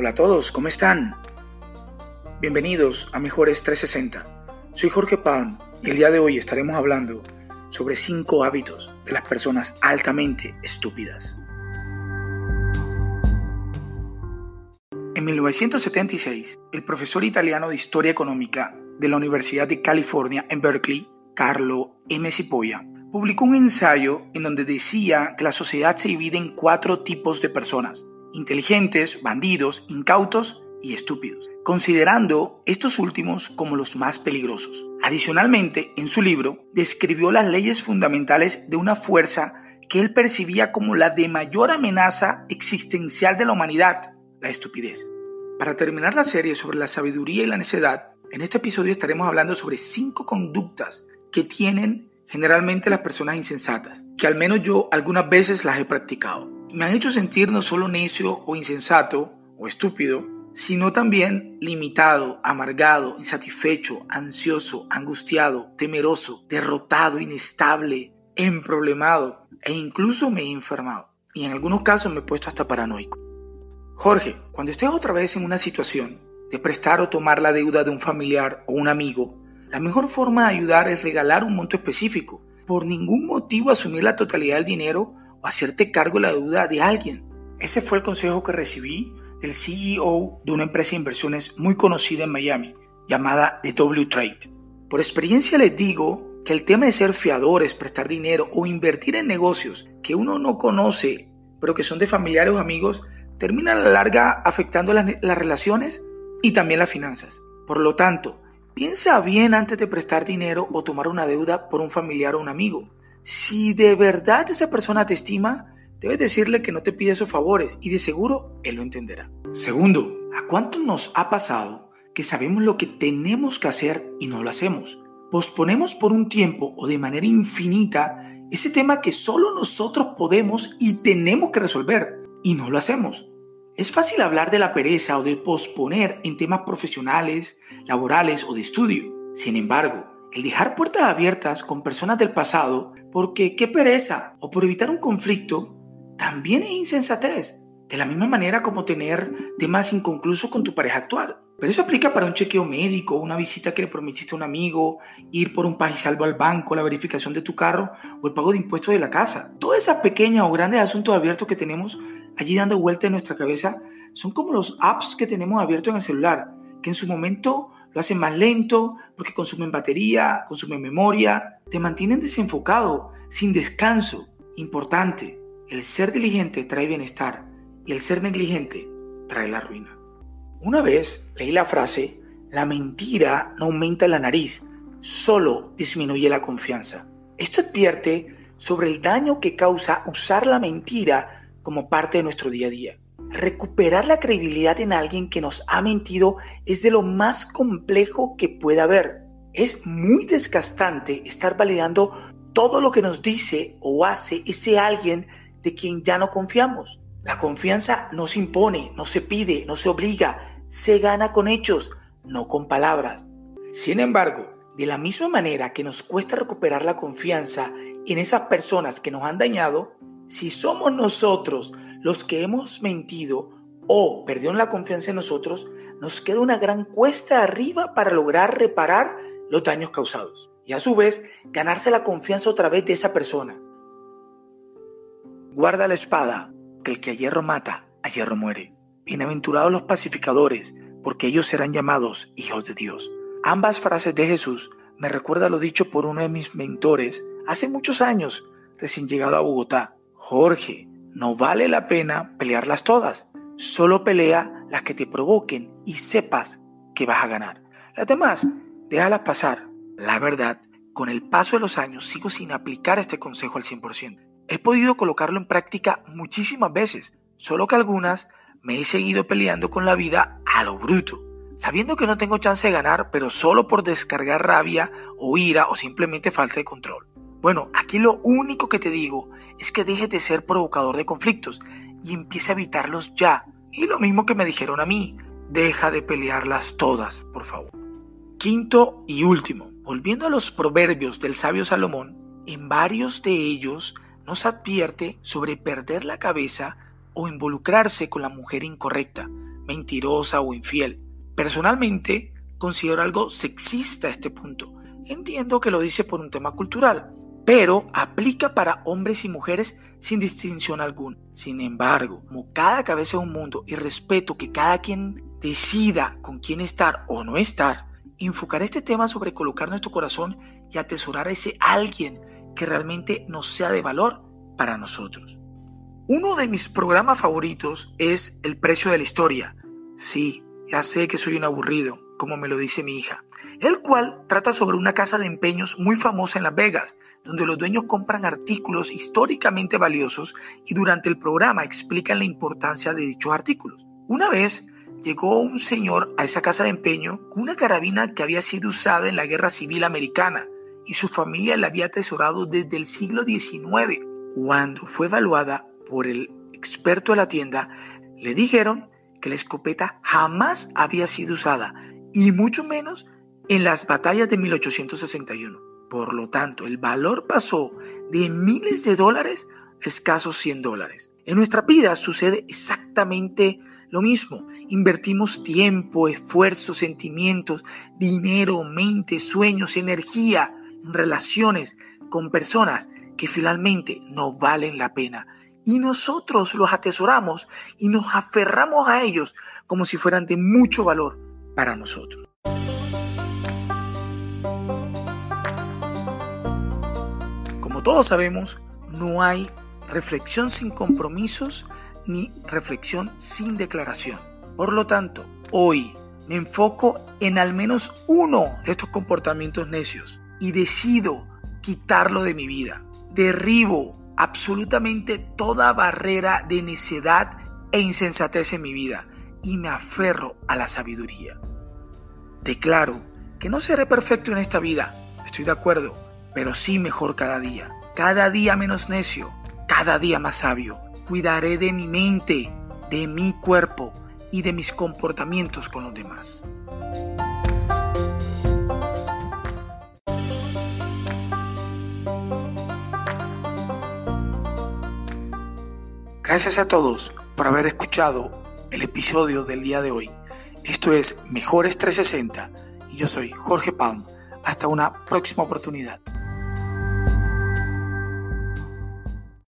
Hola a todos, ¿cómo están? Bienvenidos a Mejores 360. Soy Jorge Palm y el día de hoy estaremos hablando sobre 5 hábitos de las personas altamente estúpidas. En 1976, el profesor italiano de Historia Económica de la Universidad de California en Berkeley, Carlo M. Cipolla, publicó un ensayo en donde decía que la sociedad se divide en cuatro tipos de personas, inteligentes, bandidos, incautos y estúpidos, considerando estos últimos como los más peligrosos. Adicionalmente, en su libro, describió las leyes fundamentales de una fuerza que él percibía como la de mayor amenaza existencial de la humanidad, la estupidez. Para terminar la serie sobre la sabiduría y la necedad, en este episodio estaremos hablando sobre cinco conductas que tienen generalmente las personas insensatas, que al menos yo algunas veces las he practicado. Me han hecho sentir no solo necio o insensato o estúpido, sino también limitado, amargado, insatisfecho, ansioso, angustiado, temeroso, derrotado, inestable, emproblemado e incluso me he enfermado. Y en algunos casos me he puesto hasta paranoico. Jorge, cuando estés otra vez en una situación de prestar o tomar la deuda de un familiar o un amigo, la mejor forma de ayudar es regalar un monto específico. Por ningún motivo asumir la totalidad del dinero o hacerte cargo de la deuda de alguien. Ese fue el consejo que recibí del CEO de una empresa de inversiones muy conocida en Miami, llamada The W Trade. Por experiencia les digo que el tema de ser fiadores, prestar dinero o invertir en negocios que uno no conoce, pero que son de familiares o amigos, termina a la larga afectando las, las relaciones y también las finanzas. Por lo tanto, Piensa bien antes de prestar dinero o tomar una deuda por un familiar o un amigo. Si de verdad esa persona te estima, debes decirle que no te pide esos favores y de seguro él lo entenderá. Segundo, ¿a cuánto nos ha pasado que sabemos lo que tenemos que hacer y no lo hacemos? Posponemos por un tiempo o de manera infinita ese tema que solo nosotros podemos y tenemos que resolver y no lo hacemos. Es fácil hablar de la pereza o de posponer en temas profesionales, laborales o de estudio. Sin embargo, el dejar puertas abiertas con personas del pasado porque qué pereza o por evitar un conflicto también es insensatez. De la misma manera como tener temas inconclusos con tu pareja actual. Pero eso aplica para un chequeo médico, una visita que le prometiste a un amigo, ir por un país salvo al banco, la verificación de tu carro o el pago de impuestos de la casa. Todas esas pequeñas o grandes asuntos abiertos que tenemos allí dando vuelta en nuestra cabeza son como los apps que tenemos abiertos en el celular, que en su momento lo hacen más lento porque consumen batería, consumen memoria, te mantienen desenfocado, sin descanso. Importante, el ser diligente trae bienestar y el ser negligente trae la ruina. Una vez leí la frase, la mentira no aumenta la nariz, solo disminuye la confianza. Esto advierte sobre el daño que causa usar la mentira como parte de nuestro día a día. Recuperar la credibilidad en alguien que nos ha mentido es de lo más complejo que pueda haber. Es muy desgastante estar validando todo lo que nos dice o hace ese alguien de quien ya no confiamos. La confianza no se impone, no se pide, no se obliga, se gana con hechos, no con palabras. Sin embargo, de la misma manera que nos cuesta recuperar la confianza en esas personas que nos han dañado, si somos nosotros los que hemos mentido o perdieron la confianza en nosotros, nos queda una gran cuesta arriba para lograr reparar los daños causados y a su vez ganarse la confianza otra vez de esa persona. Guarda la espada, que el que a hierro mata, a hierro muere. Bienaventurados los pacificadores, porque ellos serán llamados hijos de Dios. Ambas frases de Jesús me recuerda lo dicho por uno de mis mentores hace muchos años, recién llegado a Bogotá. Jorge, no vale la pena pelearlas todas. Solo pelea las que te provoquen y sepas que vas a ganar. Las demás, déjalas pasar. La verdad, con el paso de los años sigo sin aplicar este consejo al 100%. He podido colocarlo en práctica muchísimas veces, solo que algunas me he seguido peleando con la vida a lo bruto, sabiendo que no tengo chance de ganar, pero solo por descargar rabia o ira o simplemente falta de control. Bueno, aquí lo único que te digo es que dejes de ser provocador de conflictos y empiece a evitarlos ya. Y lo mismo que me dijeron a mí, deja de pelearlas todas, por favor. Quinto y último, volviendo a los proverbios del sabio Salomón, en varios de ellos nos advierte sobre perder la cabeza o involucrarse con la mujer incorrecta. mentirosa o infiel. Personalmente, considero algo sexista este punto. Entiendo que lo dice por un tema cultural, pero aplica para hombres y mujeres sin distinción alguna. Sin embargo, como cada cabeza es un mundo y respeto que cada quien decida con quién estar o no estar, enfocar este tema sobre colocar nuestro corazón y atesorar a ese alguien que realmente nos sea de valor para nosotros. Uno de mis programas favoritos es El precio de la historia. Sí, ya sé que soy un aburrido, como me lo dice mi hija, el cual trata sobre una casa de empeños muy famosa en Las Vegas, donde los dueños compran artículos históricamente valiosos y durante el programa explican la importancia de dichos artículos. Una vez llegó un señor a esa casa de empeño con una carabina que había sido usada en la Guerra Civil Americana y su familia la había atesorado desde el siglo XIX. Cuando fue evaluada por el experto de la tienda, le dijeron que la escopeta jamás había sido usada y mucho menos en las batallas de 1861. Por lo tanto, el valor pasó de miles de dólares a escasos 100 dólares. En nuestra vida sucede exactamente lo mismo. Invertimos tiempo, esfuerzo, sentimientos, dinero, mente, sueños, energía en relaciones con personas que finalmente no valen la pena. Y nosotros los atesoramos y nos aferramos a ellos como si fueran de mucho valor para nosotros. Como todos sabemos, no hay reflexión sin compromisos ni reflexión sin declaración. Por lo tanto, hoy me enfoco en al menos uno de estos comportamientos necios y decido quitarlo de mi vida. Derribo absolutamente toda barrera de necedad e insensatez en mi vida y me aferro a la sabiduría. Declaro que no seré perfecto en esta vida, estoy de acuerdo, pero sí mejor cada día. Cada día menos necio, cada día más sabio. Cuidaré de mi mente, de mi cuerpo y de mis comportamientos con los demás. Gracias a todos por haber escuchado el episodio del día de hoy. Esto es Mejores 360 y yo soy Jorge Palm. Hasta una próxima oportunidad.